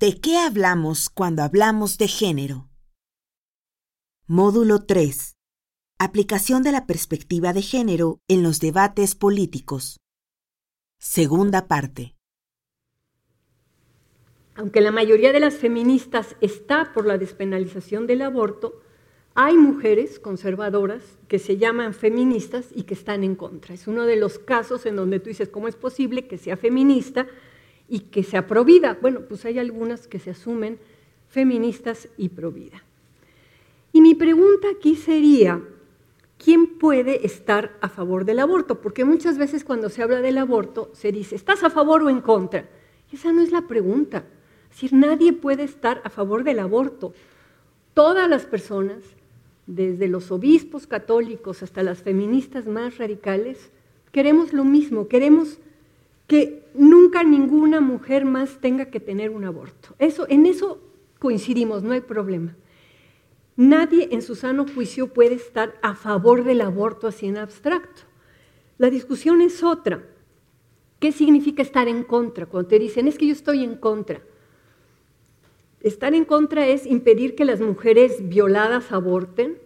¿De qué hablamos cuando hablamos de género? Módulo 3. Aplicación de la perspectiva de género en los debates políticos. Segunda parte. Aunque la mayoría de las feministas está por la despenalización del aborto, hay mujeres conservadoras que se llaman feministas y que están en contra. Es uno de los casos en donde tú dices, ¿cómo es posible que sea feminista y que sea provida? Bueno, pues hay algunas que se asumen feministas y provida. Y mi pregunta aquí sería, ¿quién puede estar a favor del aborto? Porque muchas veces cuando se habla del aborto se dice, ¿estás a favor o en contra? Esa no es la pregunta. Es decir, nadie puede estar a favor del aborto. Todas las personas desde los obispos católicos hasta las feministas más radicales, queremos lo mismo, queremos que nunca ninguna mujer más tenga que tener un aborto. Eso, en eso coincidimos, no hay problema. Nadie en su sano juicio puede estar a favor del aborto así en abstracto. La discusión es otra. ¿Qué significa estar en contra? Cuando te dicen, es que yo estoy en contra. Estar en contra es impedir que las mujeres violadas aborten,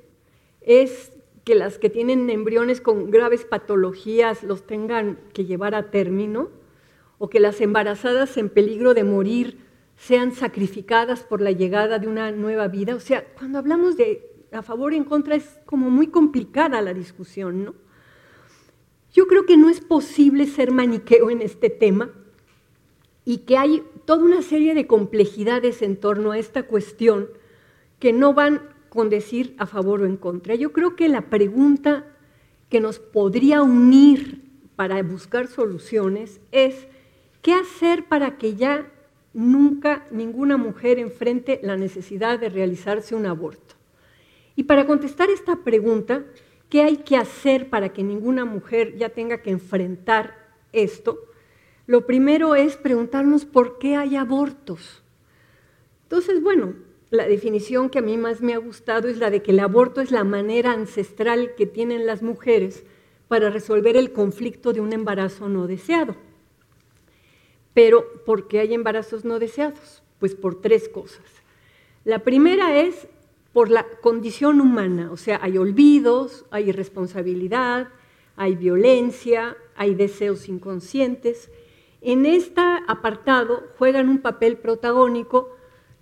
es que las que tienen embriones con graves patologías los tengan que llevar a término, o que las embarazadas en peligro de morir sean sacrificadas por la llegada de una nueva vida. O sea, cuando hablamos de a favor y en contra es como muy complicada la discusión, ¿no? Yo creo que no es posible ser maniqueo en este tema y que hay toda una serie de complejidades en torno a esta cuestión que no van con decir a favor o en contra. Yo creo que la pregunta que nos podría unir para buscar soluciones es qué hacer para que ya nunca ninguna mujer enfrente la necesidad de realizarse un aborto. Y para contestar esta pregunta, ¿qué hay que hacer para que ninguna mujer ya tenga que enfrentar esto? Lo primero es preguntarnos por qué hay abortos. Entonces, bueno, la definición que a mí más me ha gustado es la de que el aborto es la manera ancestral que tienen las mujeres para resolver el conflicto de un embarazo no deseado. Pero, ¿por qué hay embarazos no deseados? Pues por tres cosas. La primera es por la condición humana, o sea, hay olvidos, hay irresponsabilidad, hay violencia, hay deseos inconscientes, en este apartado juegan un papel protagónico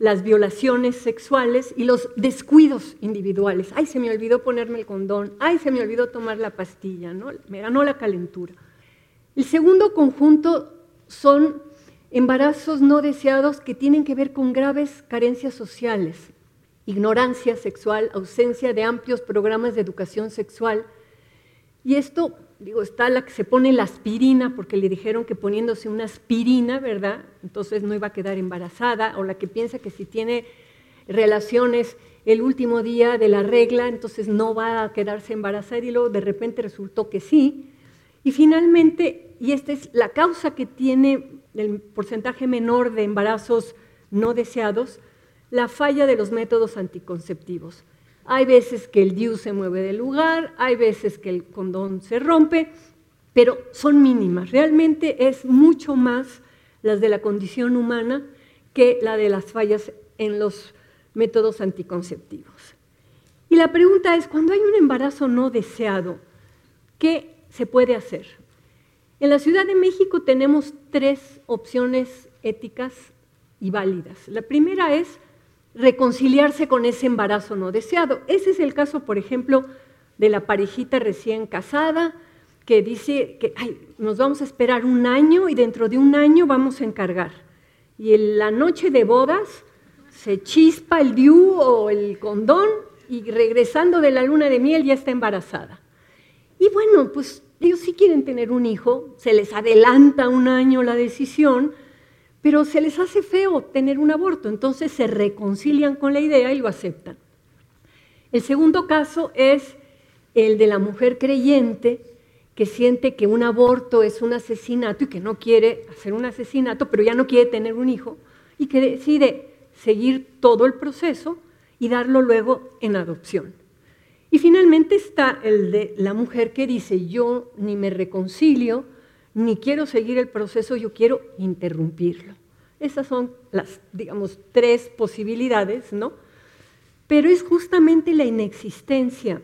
las violaciones sexuales y los descuidos individuales. Ay, se me olvidó ponerme el condón, ay, se me olvidó tomar la pastilla, ¿no? me ganó la calentura. El segundo conjunto son embarazos no deseados que tienen que ver con graves carencias sociales, ignorancia sexual, ausencia de amplios programas de educación sexual. Y esto digo, está la que se pone la aspirina porque le dijeron que poniéndose una aspirina, ¿verdad? Entonces no iba a quedar embarazada, o la que piensa que si tiene relaciones el último día de la regla, entonces no va a quedarse embarazada y luego de repente resultó que sí. Y finalmente, y esta es la causa que tiene el porcentaje menor de embarazos no deseados, la falla de los métodos anticonceptivos. Hay veces que el DIU se mueve del lugar, hay veces que el condón se rompe, pero son mínimas. Realmente es mucho más las de la condición humana que la de las fallas en los métodos anticonceptivos. Y la pregunta es, cuando hay un embarazo no deseado, ¿qué se puede hacer? En la Ciudad de México tenemos tres opciones éticas y válidas. La primera es reconciliarse con ese embarazo no deseado. Ese es el caso, por ejemplo, de la parejita recién casada que dice que nos vamos a esperar un año y dentro de un año vamos a encargar. Y en la noche de bodas se chispa el diu o el condón y regresando de la luna de miel ya está embarazada. Y bueno, pues ellos sí quieren tener un hijo, se les adelanta un año la decisión, pero se les hace feo tener un aborto, entonces se reconcilian con la idea y lo aceptan. El segundo caso es el de la mujer creyente que siente que un aborto es un asesinato y que no quiere hacer un asesinato, pero ya no quiere tener un hijo y que decide seguir todo el proceso y darlo luego en adopción. Y finalmente está el de la mujer que dice, yo ni me reconcilio, ni quiero seguir el proceso, yo quiero interrumpirlo. Esas son las, digamos, tres posibilidades, ¿no? Pero es justamente la inexistencia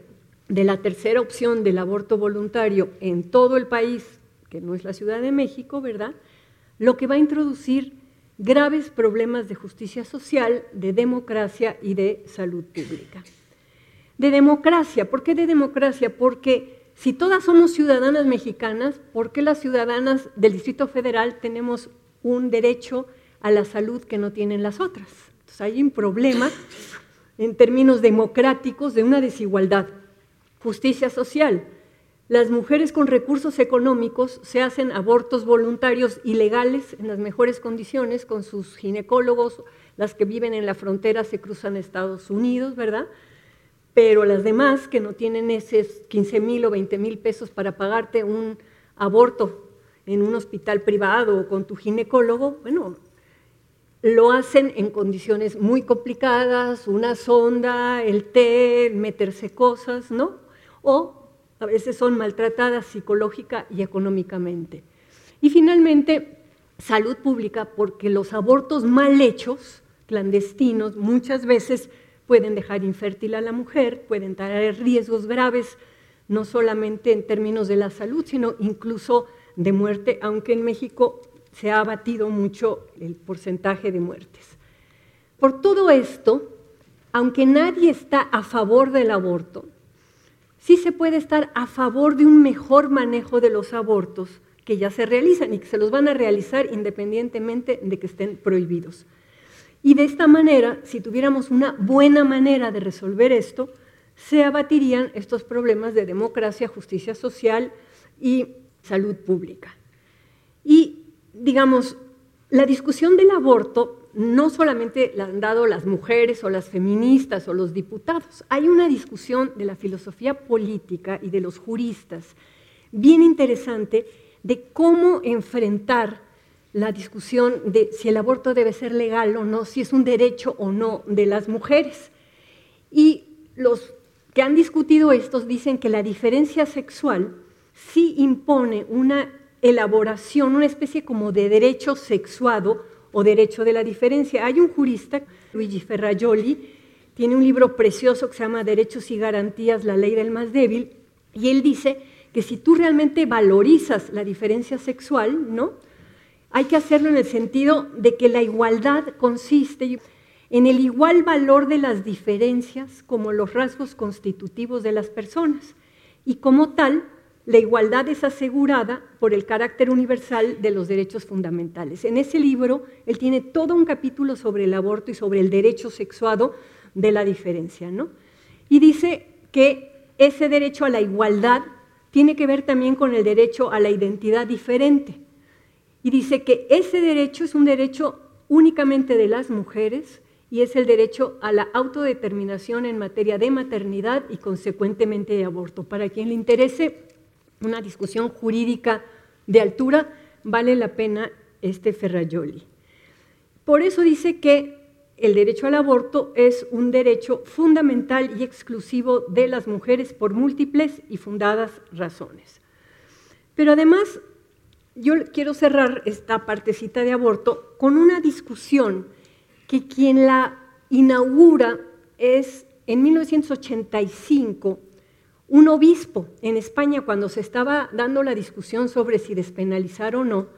de la tercera opción del aborto voluntario en todo el país, que no es la Ciudad de México, ¿verdad? Lo que va a introducir graves problemas de justicia social, de democracia y de salud pública. De democracia, ¿por qué de democracia? Porque si todas somos ciudadanas mexicanas, ¿por qué las ciudadanas del Distrito Federal tenemos un derecho a la salud que no tienen las otras? Entonces hay un problema en términos democráticos de una desigualdad. Justicia social. Las mujeres con recursos económicos se hacen abortos voluntarios ilegales en las mejores condiciones con sus ginecólogos, las que viven en la frontera se cruzan a Estados Unidos, ¿verdad? Pero las demás que no tienen esos 15 mil o 20 mil pesos para pagarte un aborto en un hospital privado o con tu ginecólogo, bueno, lo hacen en condiciones muy complicadas, una sonda, el té, meterse cosas, ¿no? O a veces son maltratadas psicológica y económicamente. Y finalmente, salud pública, porque los abortos mal hechos, clandestinos, muchas veces pueden dejar infértil a la mujer, pueden traer riesgos graves, no solamente en términos de la salud, sino incluso de muerte, aunque en México se ha abatido mucho el porcentaje de muertes. Por todo esto, aunque nadie está a favor del aborto, sí se puede estar a favor de un mejor manejo de los abortos que ya se realizan y que se los van a realizar independientemente de que estén prohibidos. Y de esta manera, si tuviéramos una buena manera de resolver esto, se abatirían estos problemas de democracia, justicia social y salud pública. Y, digamos, la discusión del aborto no solamente la han dado las mujeres o las feministas o los diputados, hay una discusión de la filosofía política y de los juristas bien interesante de cómo enfrentar la discusión de si el aborto debe ser legal o no, si es un derecho o no de las mujeres. Y los que han discutido estos dicen que la diferencia sexual sí impone una elaboración, una especie como de derecho sexuado o derecho de la diferencia. Hay un jurista, Luigi Ferrajoli, tiene un libro precioso que se llama Derechos y Garantías, la ley del más débil, y él dice que si tú realmente valorizas la diferencia sexual, ¿no? Hay que hacerlo en el sentido de que la igualdad consiste en el igual valor de las diferencias como los rasgos constitutivos de las personas y como tal la igualdad es asegurada por el carácter universal de los derechos fundamentales. En ese libro, él tiene todo un capítulo sobre el aborto y sobre el derecho sexuado de la diferencia, ¿no? Y dice que ese derecho a la igualdad tiene que ver también con el derecho a la identidad diferente. Y dice que ese derecho es un derecho únicamente de las mujeres y es el derecho a la autodeterminación en materia de maternidad y consecuentemente de aborto. Para quien le interese, una discusión jurídica de altura, vale la pena este Ferrajoli. Por eso dice que el derecho al aborto es un derecho fundamental y exclusivo de las mujeres por múltiples y fundadas razones. Pero además, yo quiero cerrar esta partecita de aborto con una discusión que quien la inaugura es en 1985 un obispo en España cuando se estaba dando la discusión sobre si despenalizar o no,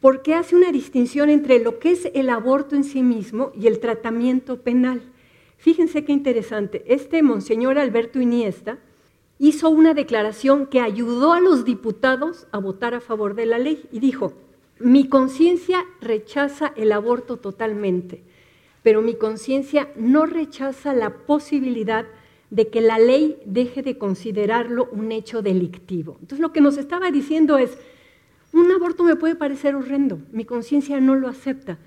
porque hace una distinción entre lo que es el aborto en sí mismo y el tratamiento penal. Fíjense qué interesante. Este monseñor Alberto Iniesta hizo una declaración que ayudó a los diputados a votar a favor de la ley y dijo, mi conciencia rechaza el aborto totalmente, pero mi conciencia no rechaza la posibilidad de que la ley deje de considerarlo un hecho delictivo. Entonces lo que nos estaba diciendo es, un aborto me puede parecer horrendo, mi conciencia no lo acepta,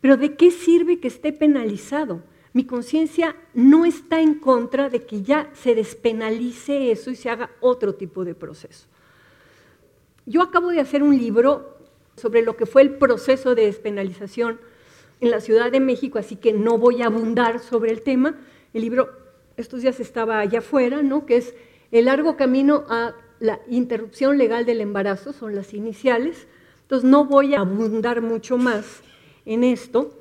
pero ¿de qué sirve que esté penalizado? Mi conciencia no está en contra de que ya se despenalice eso y se haga otro tipo de proceso. Yo acabo de hacer un libro sobre lo que fue el proceso de despenalización en la Ciudad de México, así que no voy a abundar sobre el tema. El libro estos días estaba allá afuera, ¿no? que es el largo camino a la interrupción legal del embarazo, son las iniciales. Entonces no voy a abundar mucho más en esto,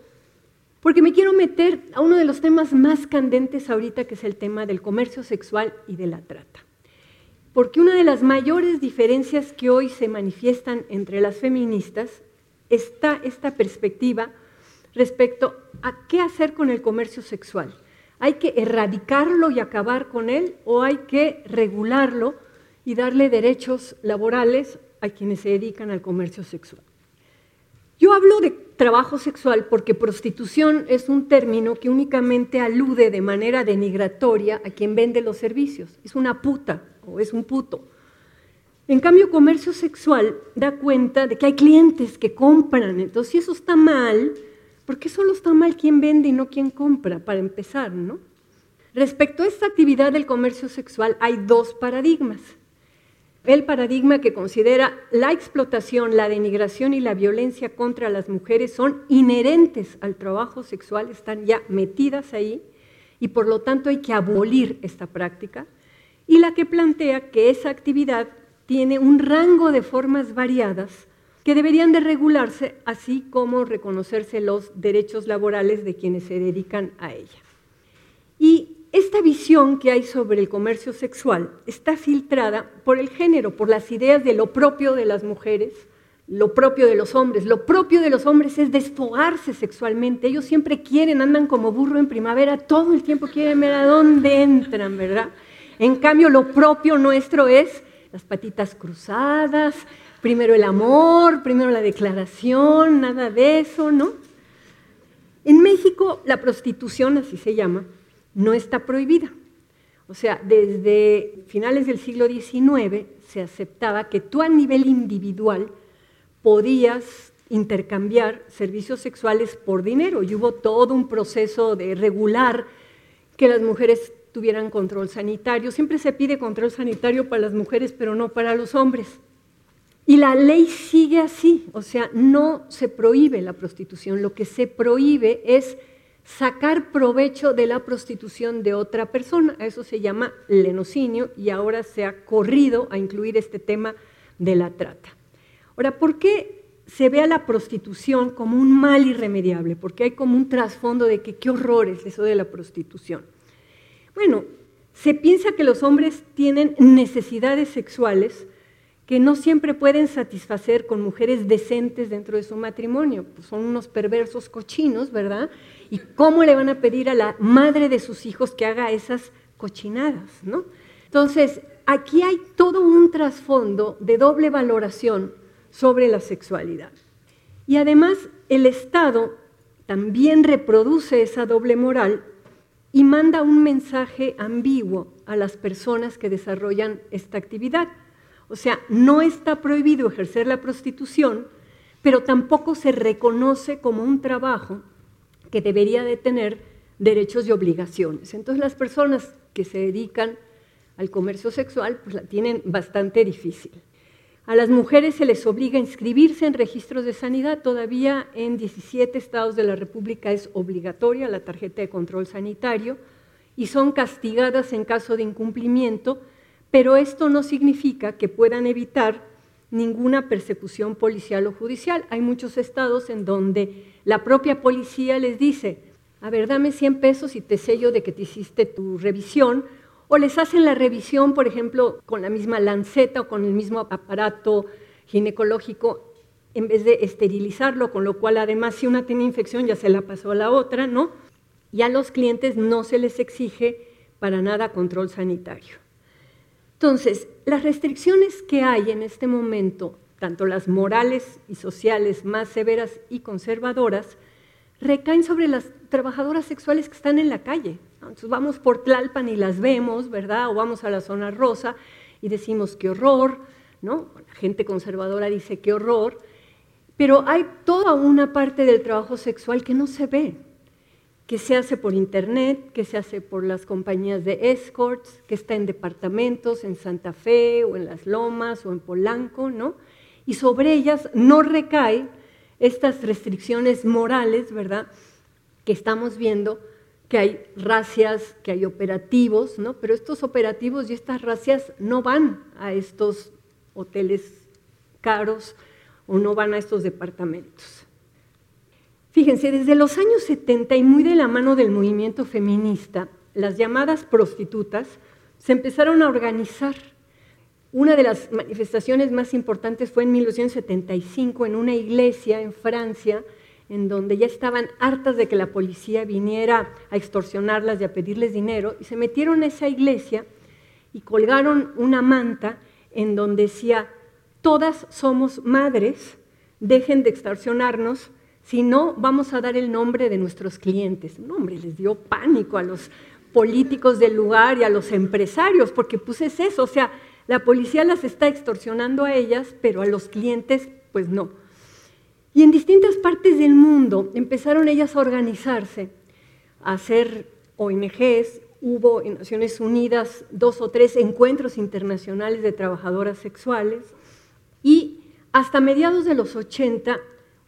porque me quiero meter a uno de los temas más candentes ahorita, que es el tema del comercio sexual y de la trata. Porque una de las mayores diferencias que hoy se manifiestan entre las feministas está esta perspectiva respecto a qué hacer con el comercio sexual. ¿Hay que erradicarlo y acabar con él o hay que regularlo y darle derechos laborales a quienes se dedican al comercio sexual? Yo hablo de trabajo sexual porque prostitución es un término que únicamente alude de manera denigratoria a quien vende los servicios. Es una puta o es un puto. En cambio, comercio sexual da cuenta de que hay clientes que compran. Entonces, si eso está mal, ¿por qué solo está mal quien vende y no quien compra, para empezar, no? Respecto a esta actividad del comercio sexual, hay dos paradigmas el paradigma que considera la explotación, la denigración y la violencia contra las mujeres son inherentes al trabajo sexual, están ya metidas ahí y por lo tanto hay que abolir esta práctica, y la que plantea que esa actividad tiene un rango de formas variadas que deberían de regularse, así como reconocerse los derechos laborales de quienes se dedican a ella. Y esta visión que hay sobre el comercio sexual está filtrada por el género, por las ideas de lo propio de las mujeres, lo propio de los hombres. Lo propio de los hombres es desfogarse sexualmente. Ellos siempre quieren, andan como burro en primavera, todo el tiempo quieren ver a dónde entran, ¿verdad? En cambio, lo propio nuestro es las patitas cruzadas, primero el amor, primero la declaración, nada de eso, ¿no? En México, la prostitución, así se llama, no está prohibida. O sea, desde finales del siglo XIX se aceptaba que tú a nivel individual podías intercambiar servicios sexuales por dinero y hubo todo un proceso de regular que las mujeres tuvieran control sanitario. Siempre se pide control sanitario para las mujeres, pero no para los hombres. Y la ley sigue así, o sea, no se prohíbe la prostitución, lo que se prohíbe es sacar provecho de la prostitución de otra persona. Eso se llama lenocinio y ahora se ha corrido a incluir este tema de la trata. Ahora, ¿por qué se ve a la prostitución como un mal irremediable? Porque hay como un trasfondo de que qué horror es eso de la prostitución. Bueno, se piensa que los hombres tienen necesidades sexuales que no siempre pueden satisfacer con mujeres decentes dentro de su matrimonio. Pues son unos perversos cochinos, ¿verdad? ¿Y cómo le van a pedir a la madre de sus hijos que haga esas cochinadas, ¿no? Entonces, aquí hay todo un trasfondo de doble valoración sobre la sexualidad. Y además, el Estado también reproduce esa doble moral y manda un mensaje ambiguo a las personas que desarrollan esta actividad. O sea, no está prohibido ejercer la prostitución, pero tampoco se reconoce como un trabajo que debería de tener derechos y obligaciones. Entonces las personas que se dedican al comercio sexual pues la tienen bastante difícil. A las mujeres se les obliga a inscribirse en registros de sanidad. Todavía en 17 estados de la República es obligatoria la tarjeta de control sanitario y son castigadas en caso de incumplimiento pero esto no significa que puedan evitar ninguna persecución policial o judicial. Hay muchos estados en donde la propia policía les dice, a ver, dame 100 pesos y te sello de que te hiciste tu revisión, o les hacen la revisión, por ejemplo, con la misma lanceta o con el mismo aparato ginecológico en vez de esterilizarlo, con lo cual además si una tiene infección ya se la pasó a la otra, ¿no? Y a los clientes no se les exige para nada control sanitario. Entonces, las restricciones que hay en este momento, tanto las morales y sociales más severas y conservadoras, recaen sobre las trabajadoras sexuales que están en la calle. Entonces vamos por Tlalpan y las vemos, ¿verdad? O vamos a la zona rosa y decimos qué horror, ¿no? La gente conservadora dice qué horror, pero hay toda una parte del trabajo sexual que no se ve, que se hace por internet, que se hace por las compañías de escorts, que está en departamentos, en Santa Fe o en Las Lomas o en Polanco, ¿no? Y sobre ellas no recae estas restricciones morales, ¿verdad? Que estamos viendo que hay racias, que hay operativos, ¿no? Pero estos operativos y estas racias no van a estos hoteles caros o no van a estos departamentos. Fíjense, desde los años 70 y muy de la mano del movimiento feminista, las llamadas prostitutas se empezaron a organizar. Una de las manifestaciones más importantes fue en 1975 en una iglesia en Francia, en donde ya estaban hartas de que la policía viniera a extorsionarlas y a pedirles dinero, y se metieron a esa iglesia y colgaron una manta en donde decía, todas somos madres, dejen de extorsionarnos, si no, vamos a dar el nombre de nuestros clientes. Un hombre les dio pánico a los políticos del lugar y a los empresarios, porque pues es eso, o sea, la policía las está extorsionando a ellas, pero a los clientes pues no. Y en distintas partes del mundo empezaron ellas a organizarse, a hacer ONGs, hubo en Naciones Unidas dos o tres encuentros internacionales de trabajadoras sexuales y hasta mediados de los 80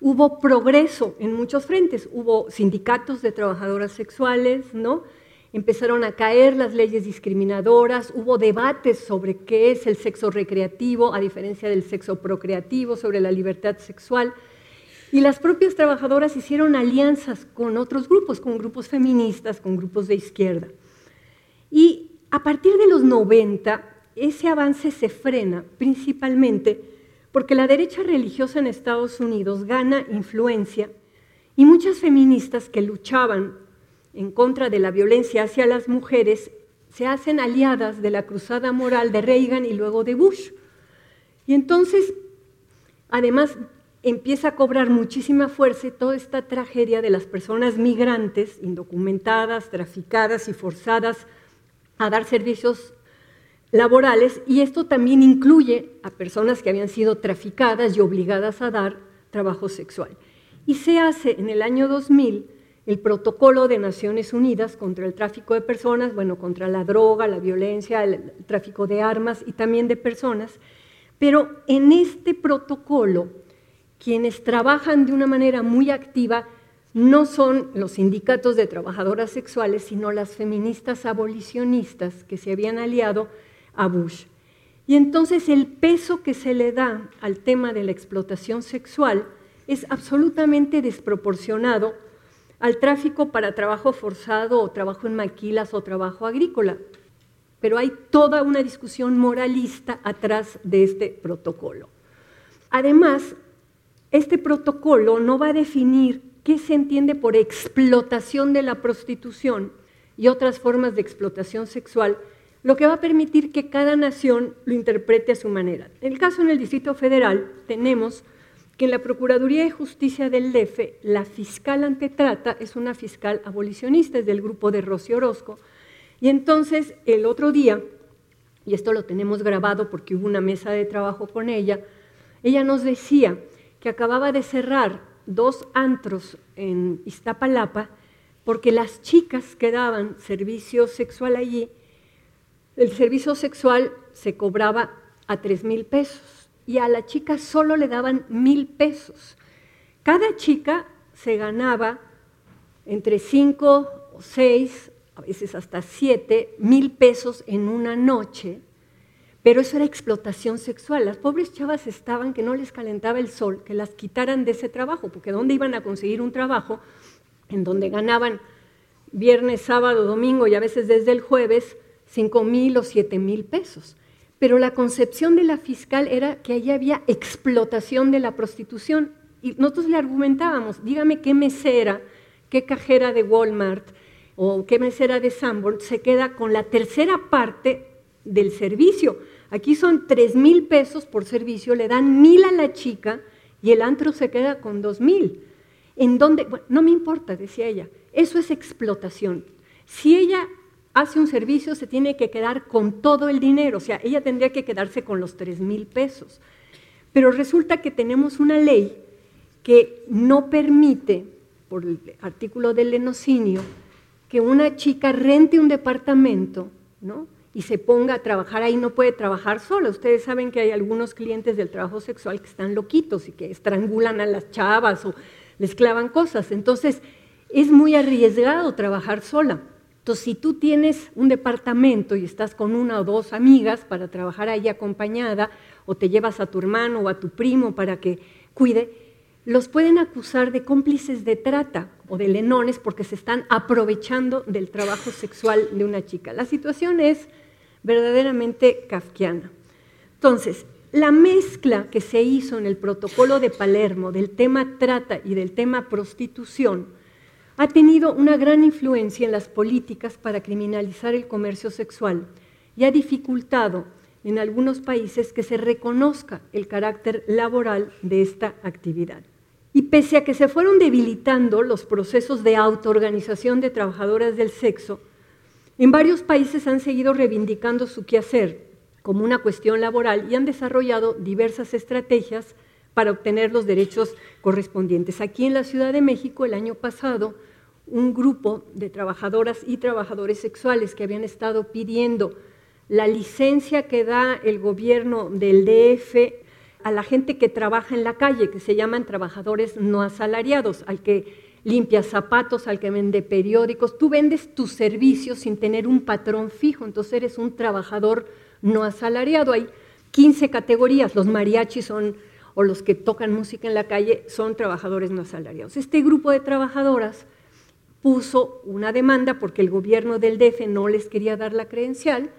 hubo progreso en muchos frentes, hubo sindicatos de trabajadoras sexuales, ¿no? Empezaron a caer las leyes discriminadoras, hubo debates sobre qué es el sexo recreativo a diferencia del sexo procreativo, sobre la libertad sexual. Y las propias trabajadoras hicieron alianzas con otros grupos, con grupos feministas, con grupos de izquierda. Y a partir de los 90, ese avance se frena principalmente porque la derecha religiosa en Estados Unidos gana influencia y muchas feministas que luchaban en contra de la violencia hacia las mujeres se hacen aliadas de la cruzada moral de Reagan y luego de Bush. Y entonces, además, empieza a cobrar muchísima fuerza toda esta tragedia de las personas migrantes, indocumentadas, traficadas y forzadas a dar servicios laborales y esto también incluye a personas que habían sido traficadas y obligadas a dar trabajo sexual. Y se hace en el año 2000 el protocolo de Naciones Unidas contra el tráfico de personas, bueno, contra la droga, la violencia, el tráfico de armas y también de personas, pero en este protocolo quienes trabajan de una manera muy activa no son los sindicatos de trabajadoras sexuales, sino las feministas abolicionistas que se habían aliado a Bush. Y entonces el peso que se le da al tema de la explotación sexual es absolutamente desproporcionado al tráfico para trabajo forzado o trabajo en maquilas o trabajo agrícola. Pero hay toda una discusión moralista atrás de este protocolo. Además, este protocolo no va a definir qué se entiende por explotación de la prostitución y otras formas de explotación sexual, lo que va a permitir que cada nación lo interprete a su manera. En el caso en el Distrito Federal tenemos que en la Procuraduría de Justicia del DF la fiscal antetrata es una fiscal abolicionista, es del grupo de Rocío Orozco, y entonces el otro día, y esto lo tenemos grabado porque hubo una mesa de trabajo con ella, ella nos decía que acababa de cerrar dos antros en Iztapalapa porque las chicas que daban servicio sexual allí, el servicio sexual se cobraba a tres mil pesos y a la chica solo le daban mil pesos. Cada chica se ganaba entre cinco o seis, a veces hasta siete mil pesos en una noche pero eso era explotación sexual. Las pobres chavas estaban que no les calentaba el sol, que las quitaran de ese trabajo, porque ¿dónde iban a conseguir un trabajo en donde ganaban viernes, sábado, domingo y a veces desde el jueves cinco mil o siete mil pesos? Pero la concepción de la fiscal era que allí había explotación de la prostitución. Y nosotros le argumentábamos, dígame qué mesera, qué cajera de Walmart o qué mesera de Sanborn se queda con la tercera parte del servicio. Aquí son tres mil pesos por servicio, le dan mil a la chica y el antro se queda con dos mil. En donde, no me importa, decía ella, eso es explotación. Si ella hace un servicio, se tiene que quedar con todo el dinero, o sea, ella tendría que quedarse con los tres mil pesos. Pero resulta que tenemos una ley que no permite, por el artículo del lenocinio, que una chica rente un departamento, ¿no? y se ponga a trabajar ahí, no puede trabajar sola. Ustedes saben que hay algunos clientes del trabajo sexual que están loquitos y que estrangulan a las chavas o les clavan cosas. Entonces, es muy arriesgado trabajar sola. Entonces, si tú tienes un departamento y estás con una o dos amigas para trabajar ahí acompañada, o te llevas a tu hermano o a tu primo para que cuide, los pueden acusar de cómplices de trata o de lenones porque se están aprovechando del trabajo sexual de una chica. La situación es verdaderamente kafkiana. Entonces, la mezcla que se hizo en el protocolo de Palermo del tema trata y del tema prostitución ha tenido una gran influencia en las políticas para criminalizar el comercio sexual y ha dificultado en algunos países que se reconozca el carácter laboral de esta actividad. Y pese a que se fueron debilitando los procesos de autoorganización de trabajadoras del sexo, en varios países han seguido reivindicando su quehacer como una cuestión laboral y han desarrollado diversas estrategias para obtener los derechos correspondientes. Aquí en la Ciudad de México el año pasado, un grupo de trabajadoras y trabajadores sexuales que habían estado pidiendo la licencia que da el gobierno del DF a la gente que trabaja en la calle, que se llaman trabajadores no asalariados, al que limpia zapatos, al que vende periódicos. Tú vendes tus servicios sin tener un patrón fijo, entonces eres un trabajador no asalariado. Hay 15 categorías, los mariachis son, o los que tocan música en la calle, son trabajadores no asalariados. Este grupo de trabajadoras puso una demanda porque el gobierno del DF no les quería dar la credencial,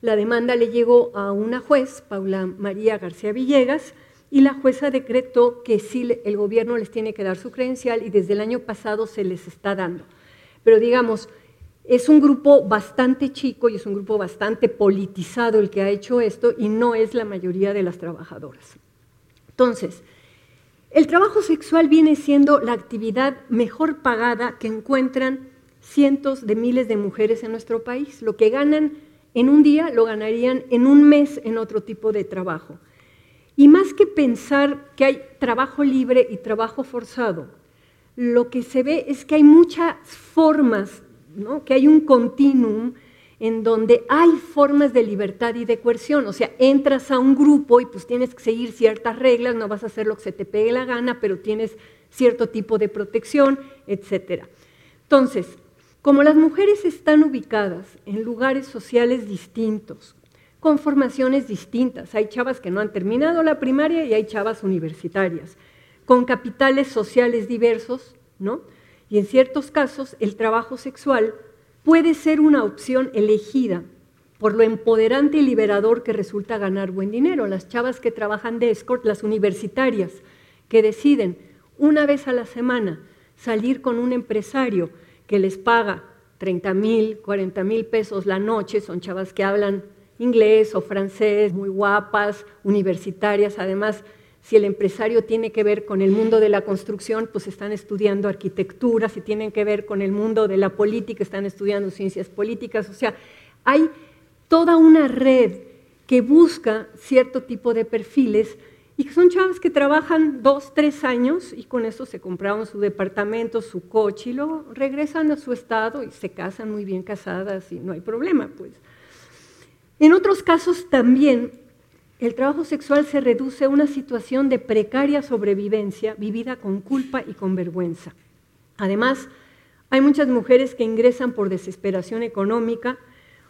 la demanda le llegó a una juez, Paula María García Villegas, y la jueza decretó que sí el gobierno les tiene que dar su credencial y desde el año pasado se les está dando. Pero digamos, es un grupo bastante chico y es un grupo bastante politizado el que ha hecho esto y no es la mayoría de las trabajadoras. Entonces, el trabajo sexual viene siendo la actividad mejor pagada que encuentran cientos de miles de mujeres en nuestro país. Lo que ganan en un día lo ganarían en un mes en otro tipo de trabajo. Y más que pensar que hay trabajo libre y trabajo forzado, lo que se ve es que hay muchas formas, que hay un continuum en donde hay formas de libertad y de coerción. O sea, entras a un grupo y pues tienes que seguir ciertas reglas, no vas a hacer lo que se te pegue la gana, pero tienes cierto tipo de protección, etc. Entonces, como las mujeres están ubicadas en lugares sociales distintos, con formaciones distintas, hay chavas que no han terminado la primaria y hay chavas universitarias, con capitales sociales diversos, ¿no? Y en ciertos casos el trabajo sexual puede ser una opción elegida por lo empoderante y liberador que resulta ganar buen dinero. Las chavas que trabajan de escort, las universitarias, que deciden una vez a la semana salir con un empresario que les paga 30 mil, 40 mil pesos la noche, son chavas que hablan inglés o francés, muy guapas, universitarias, además si el empresario tiene que ver con el mundo de la construcción, pues están estudiando arquitectura, si tienen que ver con el mundo de la política, están estudiando ciencias políticas, o sea, hay toda una red que busca cierto tipo de perfiles y que son chavas que trabajan dos, tres años y con eso se compraron su departamento, su coche y luego regresan a su estado y se casan muy bien casadas y no hay problema, pues. En otros casos también el trabajo sexual se reduce a una situación de precaria sobrevivencia vivida con culpa y con vergüenza. Además, hay muchas mujeres que ingresan por desesperación económica,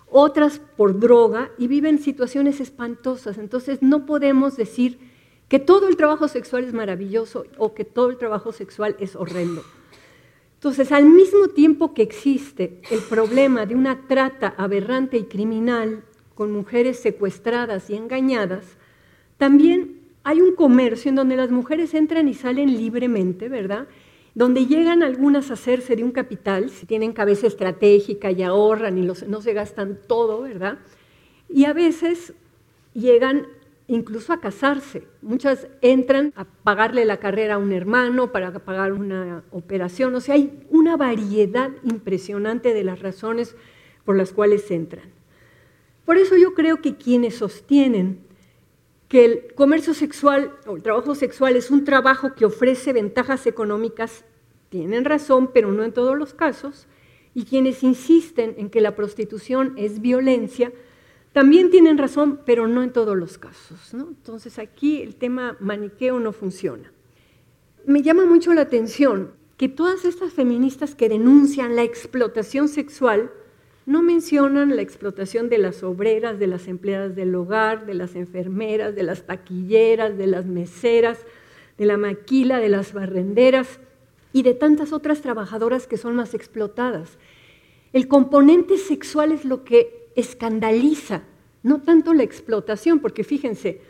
otras por droga y viven situaciones espantosas. Entonces no podemos decir que todo el trabajo sexual es maravilloso o que todo el trabajo sexual es horrendo. Entonces, al mismo tiempo que existe el problema de una trata aberrante y criminal con mujeres secuestradas y engañadas, también hay un comercio en donde las mujeres entran y salen libremente, ¿verdad? Donde llegan algunas a hacerse de un capital, si tienen cabeza estratégica y ahorran y no se gastan todo, ¿verdad? Y a veces llegan incluso a casarse. Muchas entran a pagarle la carrera a un hermano para pagar una operación. O sea, hay una variedad impresionante de las razones por las cuales entran. Por eso yo creo que quienes sostienen que el comercio sexual o el trabajo sexual es un trabajo que ofrece ventajas económicas, tienen razón, pero no en todos los casos. Y quienes insisten en que la prostitución es violencia, también tienen razón, pero no en todos los casos. Entonces aquí el tema maniqueo no funciona. Me llama mucho la atención que todas estas feministas que denuncian la explotación sexual no mencionan la explotación de las obreras, de las empleadas del hogar, de las enfermeras, de las taquilleras, de las meseras, de la maquila, de las barrenderas y de tantas otras trabajadoras que son más explotadas. El componente sexual es lo que escandaliza, no tanto la explotación, porque fíjense,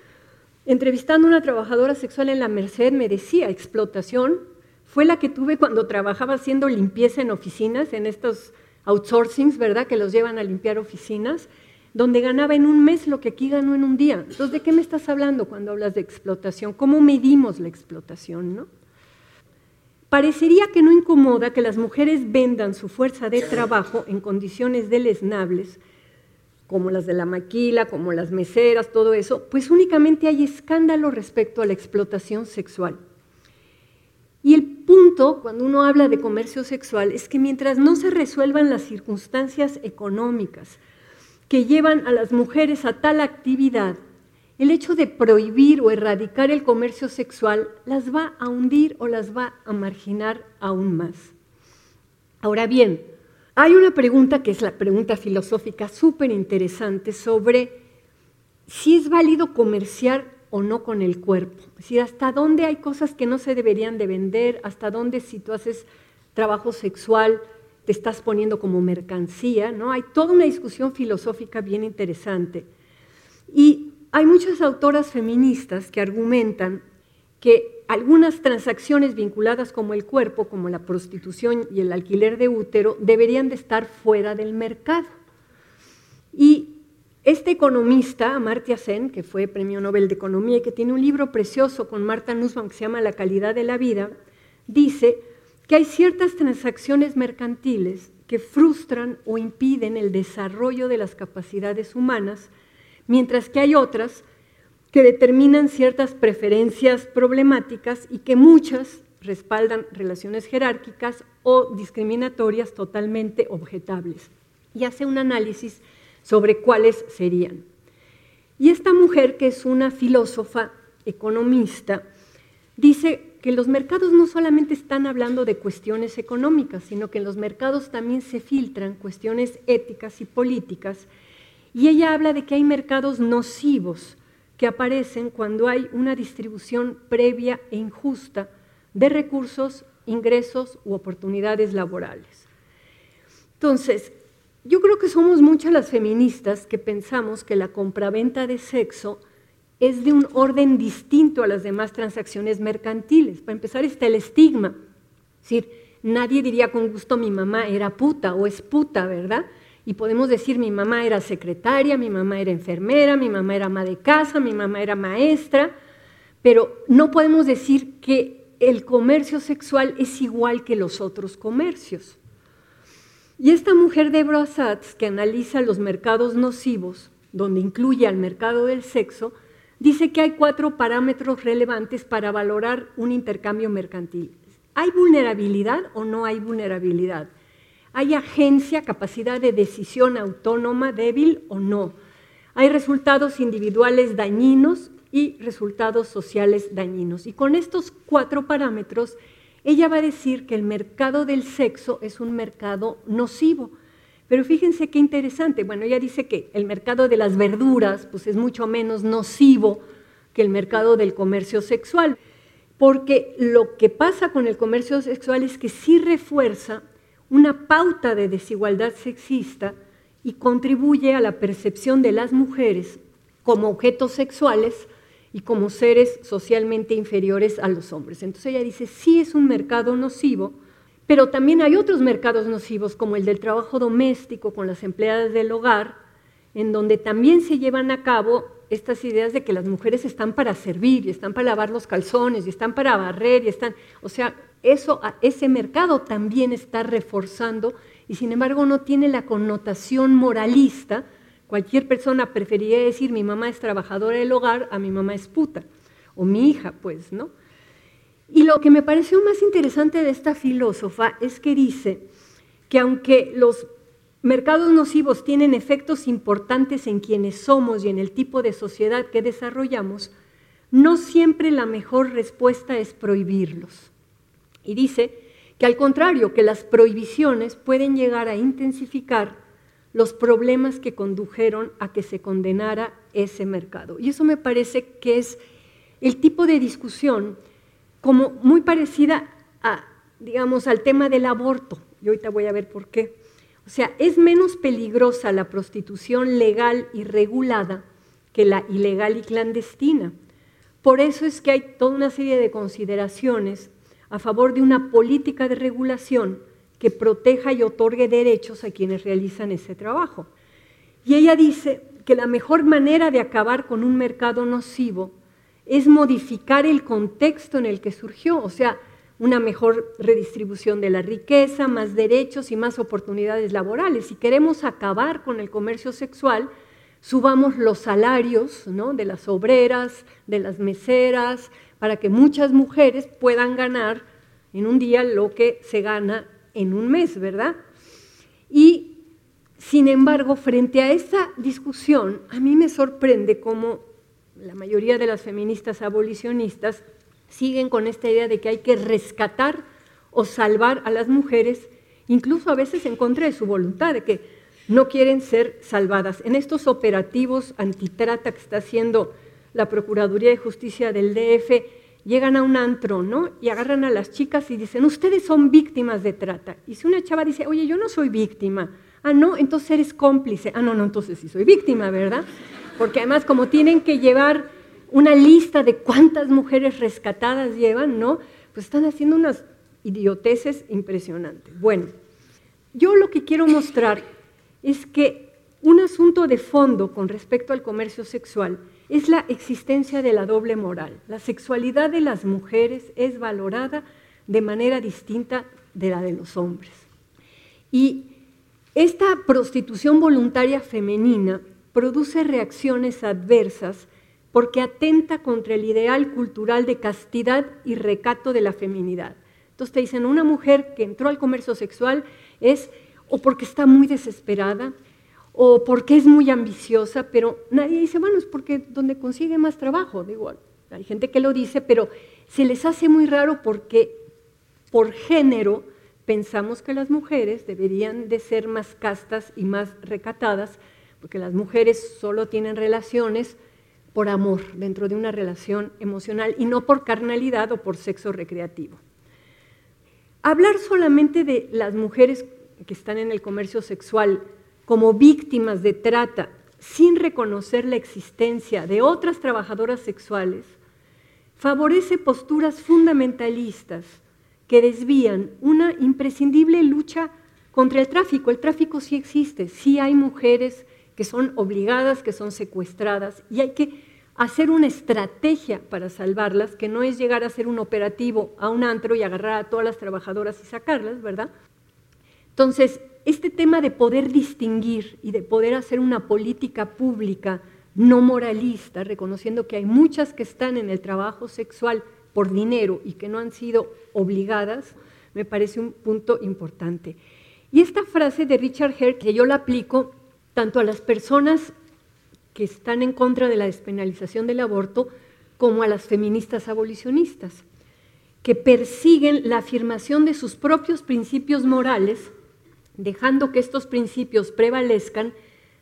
entrevistando a una trabajadora sexual en la Merced me decía, explotación fue la que tuve cuando trabajaba haciendo limpieza en oficinas, en estos outsourcings, ¿verdad? Que los llevan a limpiar oficinas, donde ganaba en un mes lo que aquí ganó en un día. Entonces, ¿de qué me estás hablando cuando hablas de explotación? ¿Cómo medimos la explotación, no? Parecería que no incomoda que las mujeres vendan su fuerza de trabajo en condiciones deleznables, como las de la maquila, como las meseras, todo eso, pues únicamente hay escándalo respecto a la explotación sexual. Y el punto, cuando uno habla de comercio sexual, es que mientras no se resuelvan las circunstancias económicas que llevan a las mujeres a tal actividad, el hecho de prohibir o erradicar el comercio sexual las va a hundir o las va a marginar aún más. Ahora bien, hay una pregunta que es la pregunta filosófica súper interesante sobre si es válido comerciar o no con el cuerpo. Es decir, hasta dónde hay cosas que no se deberían de vender, hasta dónde si tú haces trabajo sexual te estás poniendo como mercancía, ¿no? Hay toda una discusión filosófica bien interesante. Y hay muchas autoras feministas que argumentan que algunas transacciones vinculadas como el cuerpo, como la prostitución y el alquiler de útero, deberían de estar fuera del mercado. Y este economista, Amartya Sen, que fue premio Nobel de Economía y que tiene un libro precioso con Marta Nussbaum que se llama La calidad de la vida, dice que hay ciertas transacciones mercantiles que frustran o impiden el desarrollo de las capacidades humanas, mientras que hay otras que determinan ciertas preferencias problemáticas y que muchas respaldan relaciones jerárquicas o discriminatorias totalmente objetables. Y hace un análisis sobre cuáles serían. Y esta mujer, que es una filósofa economista, dice que los mercados no solamente están hablando de cuestiones económicas, sino que en los mercados también se filtran cuestiones éticas y políticas. Y ella habla de que hay mercados nocivos que aparecen cuando hay una distribución previa e injusta de recursos, ingresos u oportunidades laborales. Entonces, yo creo que somos muchas las feministas que pensamos que la compraventa de sexo es de un orden distinto a las demás transacciones mercantiles. Para empezar está el estigma. Es decir, nadie diría con gusto mi mamá era puta o es puta, ¿verdad? Y podemos decir mi mamá era secretaria, mi mamá era enfermera, mi mamá era ama de casa, mi mamá era maestra, pero no podemos decir que el comercio sexual es igual que los otros comercios. Y esta mujer de Satz, que analiza los mercados nocivos, donde incluye al mercado del sexo, dice que hay cuatro parámetros relevantes para valorar un intercambio mercantil. ¿Hay vulnerabilidad o no hay vulnerabilidad? ¿Hay agencia, capacidad de decisión autónoma débil o no? ¿Hay resultados individuales dañinos y resultados sociales dañinos? Y con estos cuatro parámetros ella va a decir que el mercado del sexo es un mercado nocivo. Pero fíjense qué interesante. Bueno, ella dice que el mercado de las verduras pues, es mucho menos nocivo que el mercado del comercio sexual. Porque lo que pasa con el comercio sexual es que sí refuerza una pauta de desigualdad sexista y contribuye a la percepción de las mujeres como objetos sexuales y como seres socialmente inferiores a los hombres. Entonces ella dice, sí es un mercado nocivo, pero también hay otros mercados nocivos como el del trabajo doméstico con las empleadas del hogar, en donde también se llevan a cabo estas ideas de que las mujeres están para servir y están para lavar los calzones y están para barrer y están, o sea, eso ese mercado también está reforzando y sin embargo no tiene la connotación moralista Cualquier persona preferiría decir mi mamá es trabajadora del hogar a mi mamá es puta, o mi hija, pues, ¿no? Y lo que me pareció más interesante de esta filósofa es que dice que aunque los mercados nocivos tienen efectos importantes en quienes somos y en el tipo de sociedad que desarrollamos, no siempre la mejor respuesta es prohibirlos. Y dice que al contrario, que las prohibiciones pueden llegar a intensificar los problemas que condujeron a que se condenara ese mercado. Y eso me parece que es el tipo de discusión como muy parecida a, digamos, al tema del aborto. Y ahorita voy a ver por qué. O sea, es menos peligrosa la prostitución legal y regulada que la ilegal y clandestina. Por eso es que hay toda una serie de consideraciones a favor de una política de regulación que proteja y otorgue derechos a quienes realizan ese trabajo. Y ella dice que la mejor manera de acabar con un mercado nocivo es modificar el contexto en el que surgió, o sea, una mejor redistribución de la riqueza, más derechos y más oportunidades laborales. Si queremos acabar con el comercio sexual, subamos los salarios ¿no? de las obreras, de las meseras, para que muchas mujeres puedan ganar en un día lo que se gana en un mes, ¿verdad? Y, sin embargo, frente a esa discusión, a mí me sorprende cómo la mayoría de las feministas abolicionistas siguen con esta idea de que hay que rescatar o salvar a las mujeres, incluso a veces en contra de su voluntad, de que no quieren ser salvadas. En estos operativos antitrata que está haciendo la Procuraduría de Justicia del DF, llegan a un antro, ¿no? Y agarran a las chicas y dicen, ustedes son víctimas de trata. Y si una chava dice, oye, yo no soy víctima, ah, no, entonces eres cómplice, ah, no, no, entonces sí soy víctima, ¿verdad? Porque además como tienen que llevar una lista de cuántas mujeres rescatadas llevan, ¿no? Pues están haciendo unas idioteces impresionantes. Bueno, yo lo que quiero mostrar es que un asunto de fondo con respecto al comercio sexual es la existencia de la doble moral. La sexualidad de las mujeres es valorada de manera distinta de la de los hombres. Y esta prostitución voluntaria femenina produce reacciones adversas porque atenta contra el ideal cultural de castidad y recato de la feminidad. Entonces te dicen, una mujer que entró al comercio sexual es o porque está muy desesperada, o porque es muy ambiciosa, pero nadie dice, bueno, es porque donde consigue más trabajo. Digo, hay gente que lo dice, pero se les hace muy raro porque por género pensamos que las mujeres deberían de ser más castas y más recatadas, porque las mujeres solo tienen relaciones por amor, dentro de una relación emocional y no por carnalidad o por sexo recreativo. Hablar solamente de las mujeres que están en el comercio sexual como víctimas de trata sin reconocer la existencia de otras trabajadoras sexuales favorece posturas fundamentalistas que desvían una imprescindible lucha contra el tráfico. El tráfico sí existe, sí hay mujeres que son obligadas, que son secuestradas, y hay que hacer una estrategia para salvarlas, que no es llegar a hacer un operativo a un antro y agarrar a todas las trabajadoras y sacarlas, ¿verdad? Entonces, este tema de poder distinguir y de poder hacer una política pública no moralista, reconociendo que hay muchas que están en el trabajo sexual por dinero y que no han sido obligadas, me parece un punto importante. Y esta frase de Richard Hare, que yo la aplico tanto a las personas que están en contra de la despenalización del aborto como a las feministas abolicionistas, que persiguen la afirmación de sus propios principios morales, dejando que estos principios prevalezcan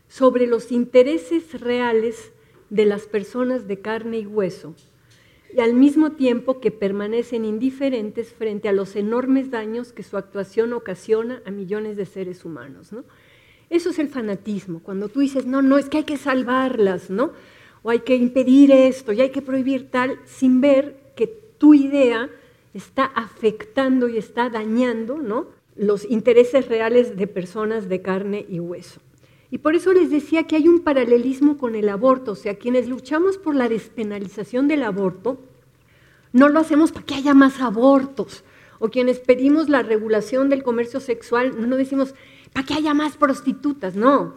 sobre los intereses reales de las personas de carne y hueso, y al mismo tiempo que permanecen indiferentes frente a los enormes daños que su actuación ocasiona a millones de seres humanos. ¿no? Eso es el fanatismo, cuando tú dices, no, no, es que hay que salvarlas, ¿no? O hay que impedir esto y hay que prohibir tal, sin ver que tu idea está afectando y está dañando, ¿no? Los intereses reales de personas de carne y hueso. Y por eso les decía que hay un paralelismo con el aborto, o sea, quienes luchamos por la despenalización del aborto, no lo hacemos para que haya más abortos, o quienes pedimos la regulación del comercio sexual, no decimos, para que haya más prostitutas, no,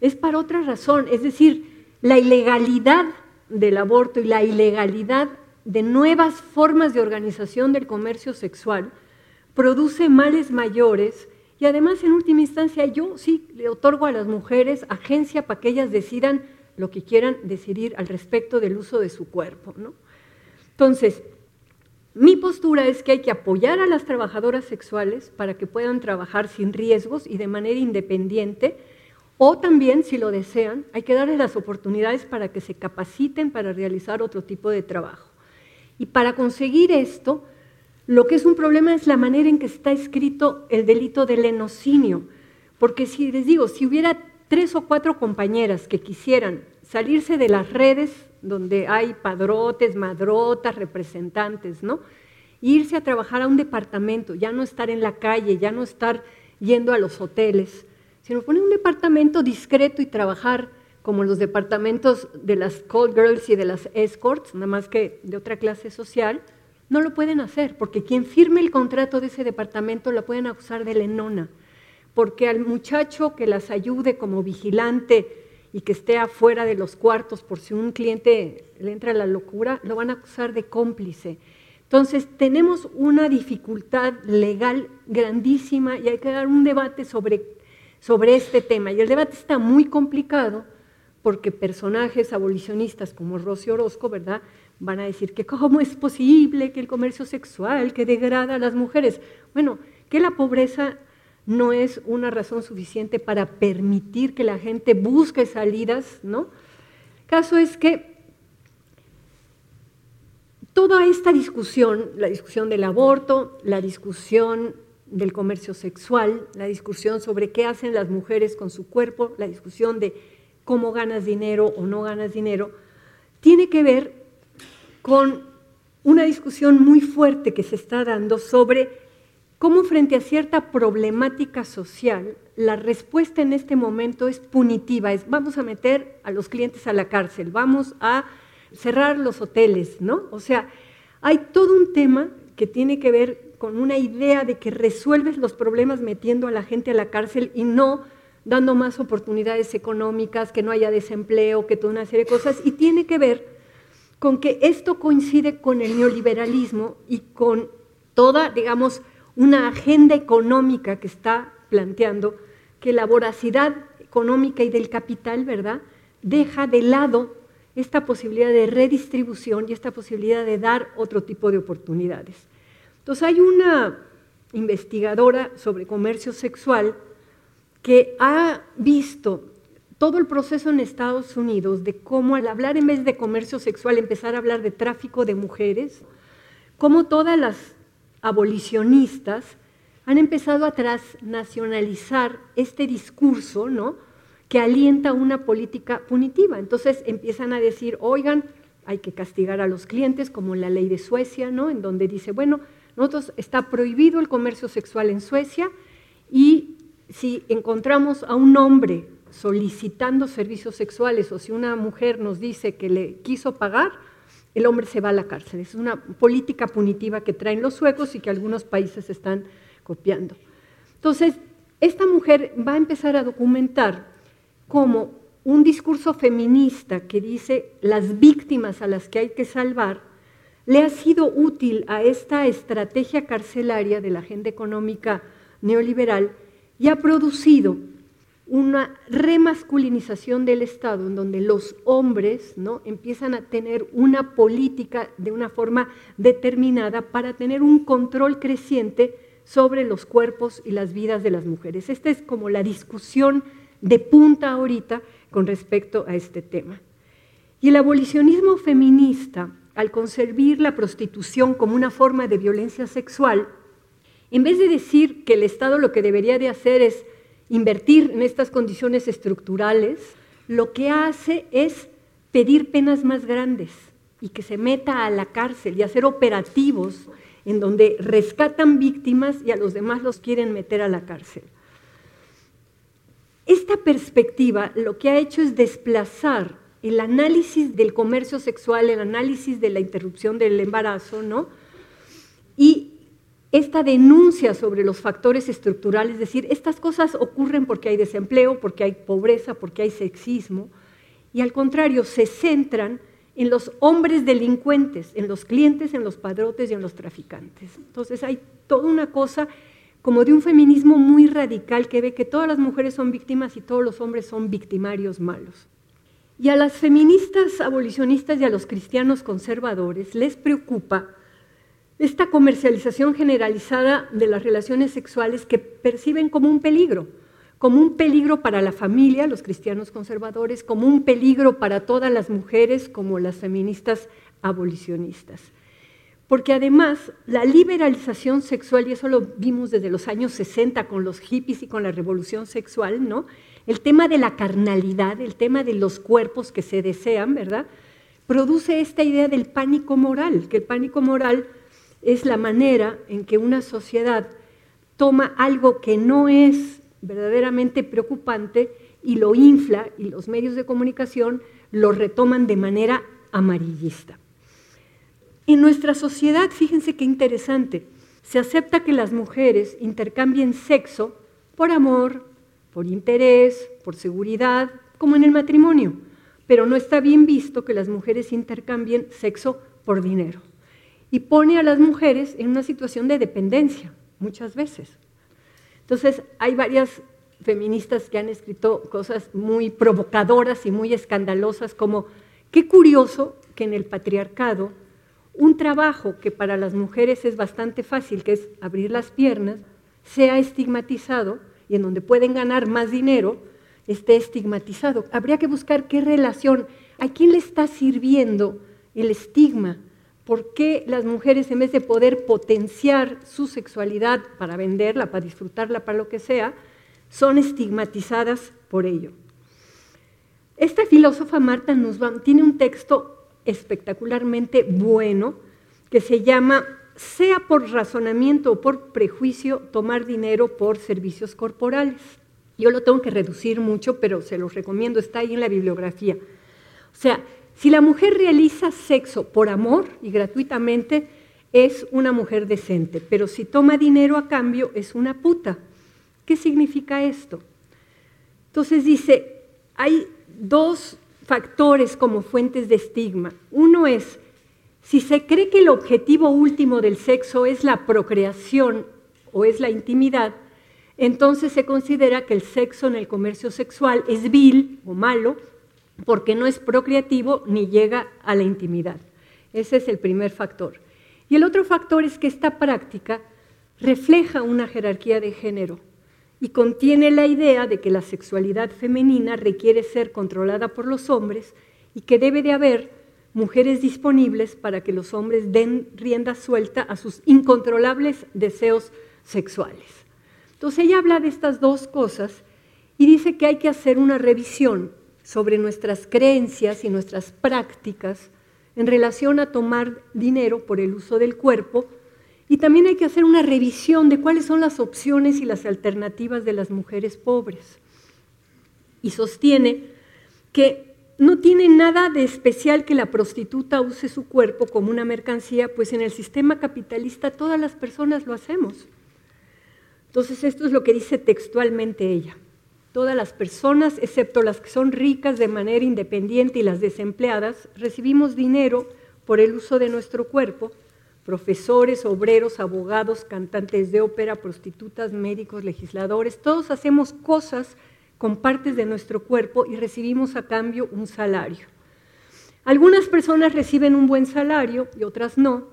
es para otra razón, es decir, la ilegalidad del aborto y la ilegalidad de nuevas formas de organización del comercio sexual produce males mayores y además en última instancia yo sí le otorgo a las mujeres agencia para que ellas decidan lo que quieran decidir al respecto del uso de su cuerpo. ¿no? Entonces, mi postura es que hay que apoyar a las trabajadoras sexuales para que puedan trabajar sin riesgos y de manera independiente, o también, si lo desean, hay que darles las oportunidades para que se capaciten para realizar otro tipo de trabajo. Y para conseguir esto, lo que es un problema es la manera en que está escrito el delito del lenocinio. Porque si les digo, si hubiera tres o cuatro compañeras que quisieran salirse de las redes donde hay padrotes, madrotas, representantes, ¿no? irse a trabajar a un departamento, ya no estar en la calle, ya no estar yendo a los hoteles, sino poner un departamento discreto y trabajar como los departamentos de las call girls y de las escorts, nada más que de otra clase social, no lo pueden hacer, porque quien firme el contrato de ese departamento la pueden acusar de lenona, porque al muchacho que las ayude como vigilante y que esté afuera de los cuartos por si un cliente le entra la locura, lo van a acusar de cómplice. Entonces, tenemos una dificultad legal grandísima y hay que dar un debate sobre, sobre este tema. Y el debate está muy complicado porque personajes abolicionistas como Rosy Orozco, ¿verdad?, van a decir que cómo es posible que el comercio sexual que degrada a las mujeres. Bueno, que la pobreza no es una razón suficiente para permitir que la gente busque salidas, ¿no? Caso es que Toda esta discusión, la discusión del aborto, la discusión del comercio sexual, la discusión sobre qué hacen las mujeres con su cuerpo, la discusión de cómo ganas dinero o no ganas dinero, tiene que ver con una discusión muy fuerte que se está dando sobre cómo frente a cierta problemática social, la respuesta en este momento es punitiva, es vamos a meter a los clientes a la cárcel, vamos a cerrar los hoteles, ¿no? O sea, hay todo un tema que tiene que ver con una idea de que resuelves los problemas metiendo a la gente a la cárcel y no dando más oportunidades económicas, que no haya desempleo, que toda una serie de cosas, y tiene que ver con que esto coincide con el neoliberalismo y con toda, digamos, una agenda económica que está planteando que la voracidad económica y del capital, ¿verdad?, deja de lado esta posibilidad de redistribución y esta posibilidad de dar otro tipo de oportunidades. Entonces hay una investigadora sobre comercio sexual que ha visto todo el proceso en Estados Unidos de cómo al hablar en vez de comercio sexual empezar a hablar de tráfico de mujeres, cómo todas las abolicionistas han empezado a transnacionalizar este discurso, ¿no? que alienta una política punitiva. Entonces empiezan a decir, oigan, hay que castigar a los clientes, como la ley de Suecia, ¿no? En donde dice, bueno, nosotros está prohibido el comercio sexual en Suecia y si encontramos a un hombre solicitando servicios sexuales o si una mujer nos dice que le quiso pagar, el hombre se va a la cárcel. Es una política punitiva que traen los suecos y que algunos países están copiando. Entonces, esta mujer va a empezar a documentar como un discurso feminista que dice las víctimas a las que hay que salvar, le ha sido útil a esta estrategia carcelaria de la agenda económica neoliberal y ha producido una remasculinización del Estado en donde los hombres ¿no? empiezan a tener una política de una forma determinada para tener un control creciente sobre los cuerpos y las vidas de las mujeres. Esta es como la discusión de punta ahorita con respecto a este tema. Y el abolicionismo feminista, al concebir la prostitución como una forma de violencia sexual, en vez de decir que el Estado lo que debería de hacer es invertir en estas condiciones estructurales, lo que hace es pedir penas más grandes y que se meta a la cárcel y hacer operativos en donde rescatan víctimas y a los demás los quieren meter a la cárcel. Esta perspectiva lo que ha hecho es desplazar el análisis del comercio sexual, el análisis de la interrupción del embarazo, ¿no? Y esta denuncia sobre los factores estructurales, es decir, estas cosas ocurren porque hay desempleo, porque hay pobreza, porque hay sexismo, y al contrario, se centran en los hombres delincuentes, en los clientes, en los padrotes y en los traficantes. Entonces hay toda una cosa como de un feminismo muy radical que ve que todas las mujeres son víctimas y todos los hombres son victimarios malos. Y a las feministas abolicionistas y a los cristianos conservadores les preocupa esta comercialización generalizada de las relaciones sexuales que perciben como un peligro, como un peligro para la familia, los cristianos conservadores, como un peligro para todas las mujeres, como las feministas abolicionistas. porque además la liberalización sexual, y eso lo vimos desde los años 60 con los hippies y con la revolución sexual, ¿no? El tema de la carnalidad, el tema de los cuerpos que se desean, ¿verdad? Produce esta idea del pánico moral, que el pánico moral es la manera en que una sociedad toma algo que no es verdaderamente preocupante y lo infla y los medios de comunicación lo retoman de manera amarillista. En nuestra sociedad, fíjense qué interesante, se acepta que las mujeres intercambien sexo por amor, por interés, por seguridad, como en el matrimonio, pero no está bien visto que las mujeres intercambien sexo por dinero. Y pone a las mujeres en una situación de dependencia, muchas veces. Entonces, hay varias feministas que han escrito cosas muy provocadoras y muy escandalosas, como, qué curioso que en el patriarcado un trabajo que para las mujeres es bastante fácil, que es abrir las piernas, sea estigmatizado y en donde pueden ganar más dinero, esté estigmatizado. Habría que buscar qué relación, a quién le está sirviendo el estigma, por qué las mujeres en vez de poder potenciar su sexualidad para venderla, para disfrutarla, para lo que sea, son estigmatizadas por ello. Esta filósofa Marta Nussbaum tiene un texto espectacularmente bueno que se llama sea por razonamiento o por prejuicio tomar dinero por servicios corporales. Yo lo tengo que reducir mucho, pero se los recomiendo, está ahí en la bibliografía. O sea, si la mujer realiza sexo por amor y gratuitamente, es una mujer decente, pero si toma dinero a cambio, es una puta. ¿Qué significa esto? Entonces dice, hay dos factores como fuentes de estigma. Uno es, si se cree que el objetivo último del sexo es la procreación o es la intimidad, entonces se considera que el sexo en el comercio sexual es vil o malo porque no es procreativo ni llega a la intimidad. Ese es el primer factor. Y el otro factor es que esta práctica refleja una jerarquía de género y contiene la idea de que la sexualidad femenina requiere ser controlada por los hombres y que debe de haber mujeres disponibles para que los hombres den rienda suelta a sus incontrolables deseos sexuales. Entonces ella habla de estas dos cosas y dice que hay que hacer una revisión sobre nuestras creencias y nuestras prácticas en relación a tomar dinero por el uso del cuerpo y también hay que hacer una revisión de cuáles son las opciones y las alternativas de las mujeres pobres. Y sostiene que no tiene nada de especial que la prostituta use su cuerpo como una mercancía, pues en el sistema capitalista todas las personas lo hacemos. Entonces esto es lo que dice textualmente ella. Todas las personas, excepto las que son ricas de manera independiente y las desempleadas, recibimos dinero por el uso de nuestro cuerpo profesores, obreros, abogados, cantantes de ópera, prostitutas, médicos, legisladores, todos hacemos cosas con partes de nuestro cuerpo y recibimos a cambio un salario. Algunas personas reciben un buen salario y otras no.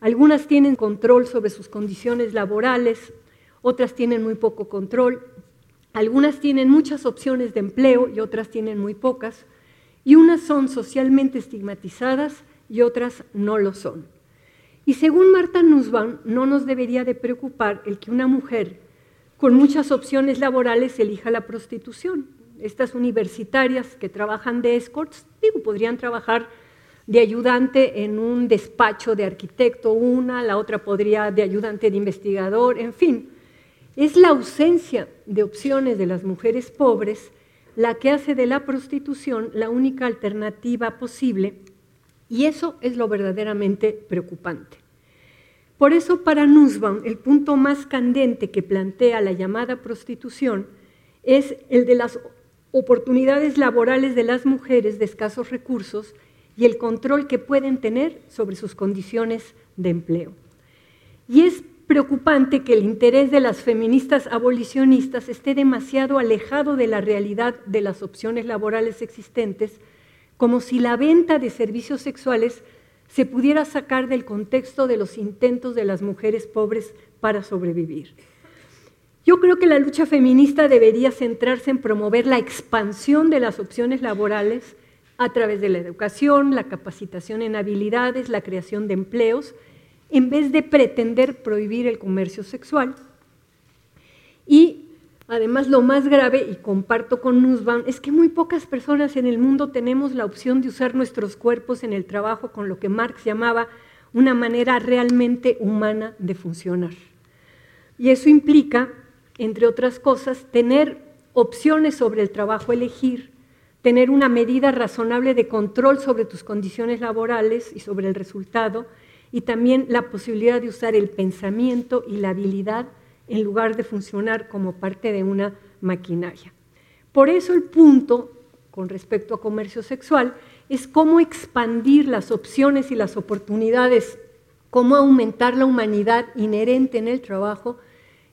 Algunas tienen control sobre sus condiciones laborales, otras tienen muy poco control. Algunas tienen muchas opciones de empleo y otras tienen muy pocas. Y unas son socialmente estigmatizadas y otras no lo son. Y según Marta Nussbaum, no nos debería de preocupar el que una mujer con muchas opciones laborales elija la prostitución. Estas universitarias que trabajan de escorts, digo, podrían trabajar de ayudante en un despacho de arquitecto una, la otra podría de ayudante de investigador, en fin. Es la ausencia de opciones de las mujeres pobres la que hace de la prostitución la única alternativa posible y eso es lo verdaderamente preocupante. Por eso para Nussbaum el punto más candente que plantea la llamada prostitución es el de las oportunidades laborales de las mujeres de escasos recursos y el control que pueden tener sobre sus condiciones de empleo. Y es preocupante que el interés de las feministas abolicionistas esté demasiado alejado de la realidad de las opciones laborales existentes como si la venta de servicios sexuales se pudiera sacar del contexto de los intentos de las mujeres pobres para sobrevivir. Yo creo que la lucha feminista debería centrarse en promover la expansión de las opciones laborales a través de la educación, la capacitación en habilidades, la creación de empleos en vez de pretender prohibir el comercio sexual. Y además lo más grave, y comparto con Nussbaum, es que muy pocas personas en el mundo tenemos la opción de usar nuestros cuerpos en el trabajo con lo que Marx llamaba una manera realmente humana de funcionar. Y eso implica, entre otras cosas, tener opciones sobre el trabajo elegir, tener una medida razonable de control sobre tus condiciones laborales y sobre el resultado, y también la posibilidad de usar el pensamiento y la habilidad en lugar de funcionar como parte de una maquinaria. Por eso el punto con respecto a comercio sexual es cómo expandir las opciones y las oportunidades, cómo aumentar la humanidad inherente en el trabajo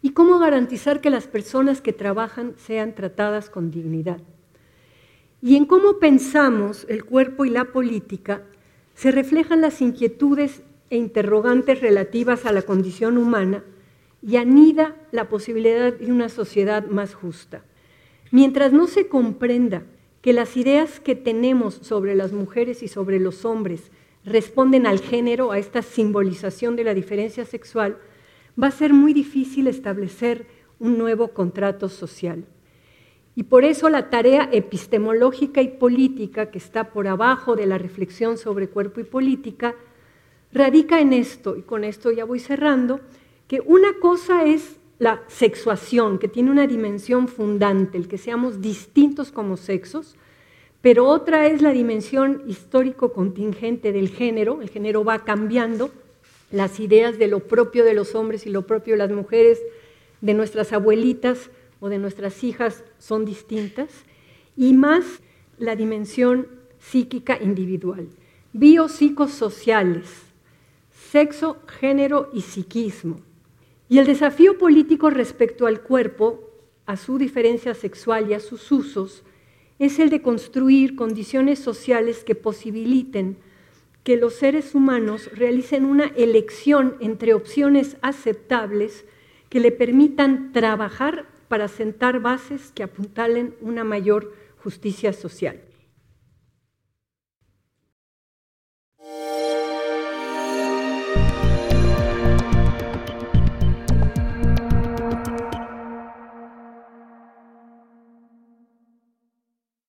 y cómo garantizar que las personas que trabajan sean tratadas con dignidad. Y en cómo pensamos el cuerpo y la política se reflejan las inquietudes e interrogantes relativas a la condición humana y anida la posibilidad de una sociedad más justa. Mientras no se comprenda que las ideas que tenemos sobre las mujeres y sobre los hombres responden al género, a esta simbolización de la diferencia sexual, va a ser muy difícil establecer un nuevo contrato social. Y por eso la tarea epistemológica y política que está por abajo de la reflexión sobre cuerpo y política radica en esto, y con esto ya voy cerrando, que una cosa es la sexuación, que tiene una dimensión fundante, el que seamos distintos como sexos, pero otra es la dimensión histórico contingente del género, el género va cambiando, las ideas de lo propio de los hombres y lo propio de las mujeres, de nuestras abuelitas o de nuestras hijas son distintas, y más la dimensión psíquica individual, biopsicosociales, sexo, género y psiquismo. Y el desafío político respecto al cuerpo, a su diferencia sexual y a sus usos, es el de construir condiciones sociales que posibiliten que los seres humanos realicen una elección entre opciones aceptables que le permitan trabajar para sentar bases que apuntalen una mayor justicia social.